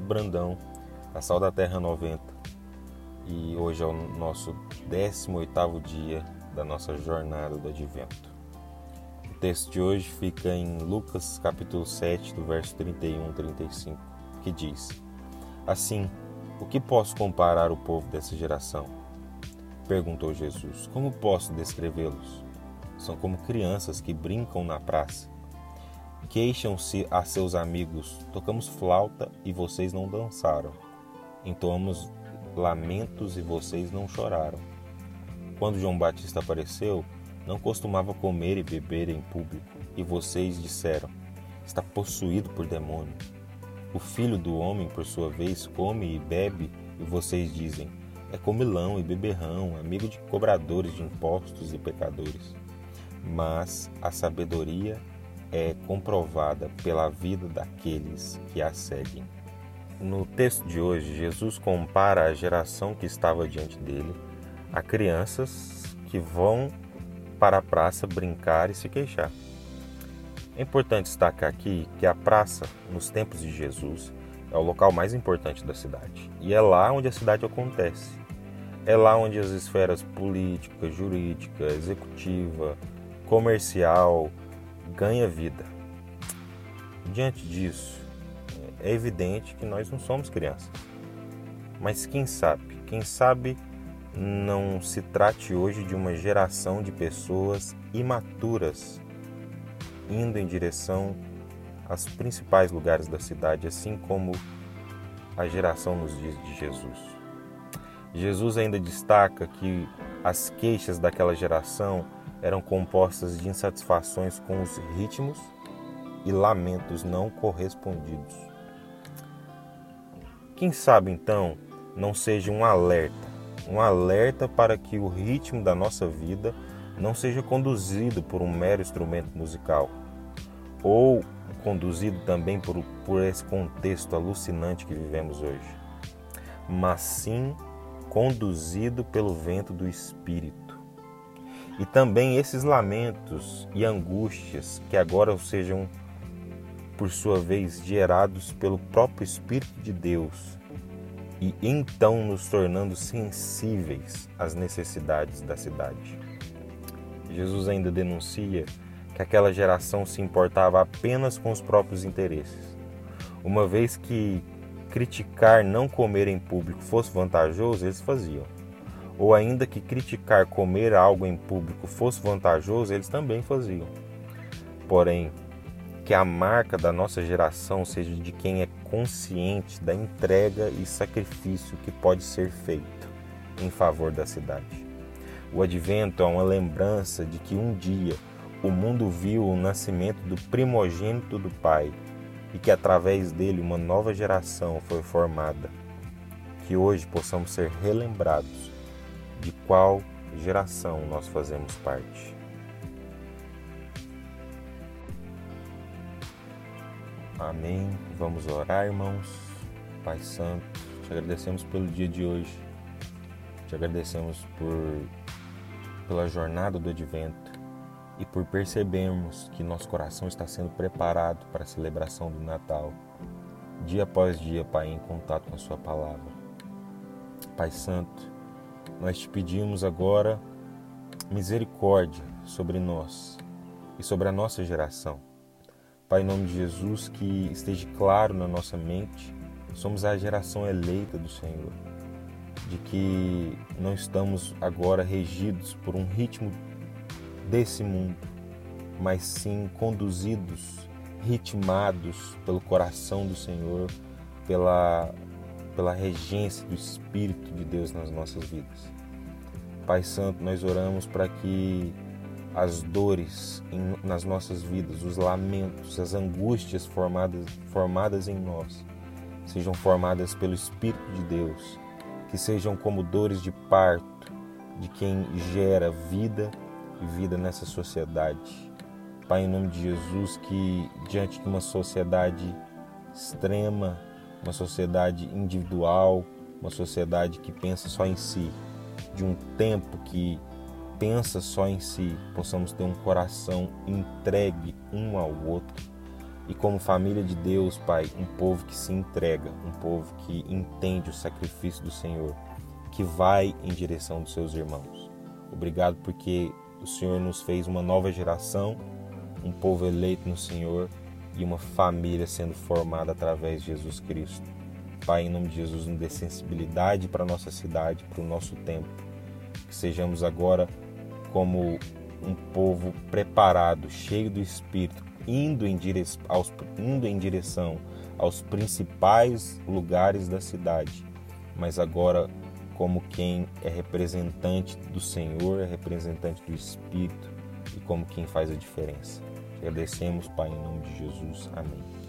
Brandão, a Sal da Terra 90. E hoje é o nosso 18º dia da nossa jornada do Advento. O texto de hoje fica em Lucas capítulo 7, do verso 31 e 35, que diz: Assim, o que posso comparar o povo dessa geração? Perguntou Jesus. Como posso descrevê-los? São como crianças que brincam na praça Queixam-se a seus amigos: tocamos flauta e vocês não dançaram. Entoamos lamentos e vocês não choraram. Quando João Batista apareceu, não costumava comer e beber em público, e vocês disseram: está possuído por demônio. O filho do homem, por sua vez, come e bebe, e vocês dizem: é comilão e beberrão, amigo de cobradores de impostos e pecadores. Mas a sabedoria é comprovada pela vida daqueles que a seguem. No texto de hoje, Jesus compara a geração que estava diante dele a crianças que vão para a praça brincar e se queixar. É importante destacar aqui que a praça, nos tempos de Jesus, é o local mais importante da cidade. E é lá onde a cidade acontece. É lá onde as esferas política, jurídica, executiva, comercial, ganha vida. Diante disso, é evidente que nós não somos crianças. Mas quem sabe, quem sabe não se trate hoje de uma geração de pessoas imaturas indo em direção aos principais lugares da cidade, assim como a geração nos dias de Jesus. Jesus ainda destaca que as queixas daquela geração eram compostas de insatisfações com os ritmos e lamentos não correspondidos. Quem sabe então não seja um alerta, um alerta para que o ritmo da nossa vida não seja conduzido por um mero instrumento musical, ou conduzido também por, por esse contexto alucinante que vivemos hoje, mas sim conduzido pelo vento do Espírito e também esses lamentos e angústias que agora sejam, por sua vez, gerados pelo próprio Espírito de Deus e então nos tornando sensíveis às necessidades da cidade. Jesus ainda denuncia que aquela geração se importava apenas com os próprios interesses, uma vez que criticar não comer em público fosse vantajoso, eles faziam ou ainda que criticar comer algo em público fosse vantajoso, eles também faziam. Porém, que a marca da nossa geração seja de quem é consciente da entrega e sacrifício que pode ser feito em favor da cidade. O advento é uma lembrança de que um dia o mundo viu o nascimento do primogênito do Pai e que através dele uma nova geração foi formada. Que hoje possamos ser relembrados de qual geração nós fazemos parte. Amém. Vamos orar, irmãos. Pai Santo, te agradecemos pelo dia de hoje. Te agradecemos por pela jornada do advento e por percebermos que nosso coração está sendo preparado para a celebração do Natal, dia após dia, Pai, em contato com a sua palavra. Pai Santo, nós te pedimos agora misericórdia sobre nós e sobre a nossa geração. Pai, em nome de Jesus, que esteja claro na nossa mente, somos a geração eleita do Senhor, de que não estamos agora regidos por um ritmo desse mundo, mas sim conduzidos, ritmados pelo coração do Senhor, pela pela regência do Espírito de Deus nas nossas vidas. Pai Santo, nós oramos para que as dores em, nas nossas vidas, os lamentos, as angústias formadas, formadas em nós, sejam formadas pelo Espírito de Deus, que sejam como dores de parto de quem gera vida e vida nessa sociedade. Pai, em nome de Jesus, que diante de uma sociedade extrema, uma sociedade individual, uma sociedade que pensa só em si, de um tempo que pensa só em si, possamos ter um coração entregue um ao outro, e como família de Deus, Pai, um povo que se entrega, um povo que entende o sacrifício do Senhor, que vai em direção dos seus irmãos. Obrigado porque o Senhor nos fez uma nova geração, um povo eleito no Senhor e uma família sendo formada através de Jesus Cristo. Pai, em nome de Jesus, nos dê sensibilidade para a nossa cidade, para o nosso tempo. Que sejamos agora como um povo preparado, cheio do Espírito, indo em, aos... indo em direção aos principais lugares da cidade, mas agora como quem é representante do Senhor, é representante do Espírito e como quem faz a diferença. Agradecemos, Pai, em nome de Jesus. Amém.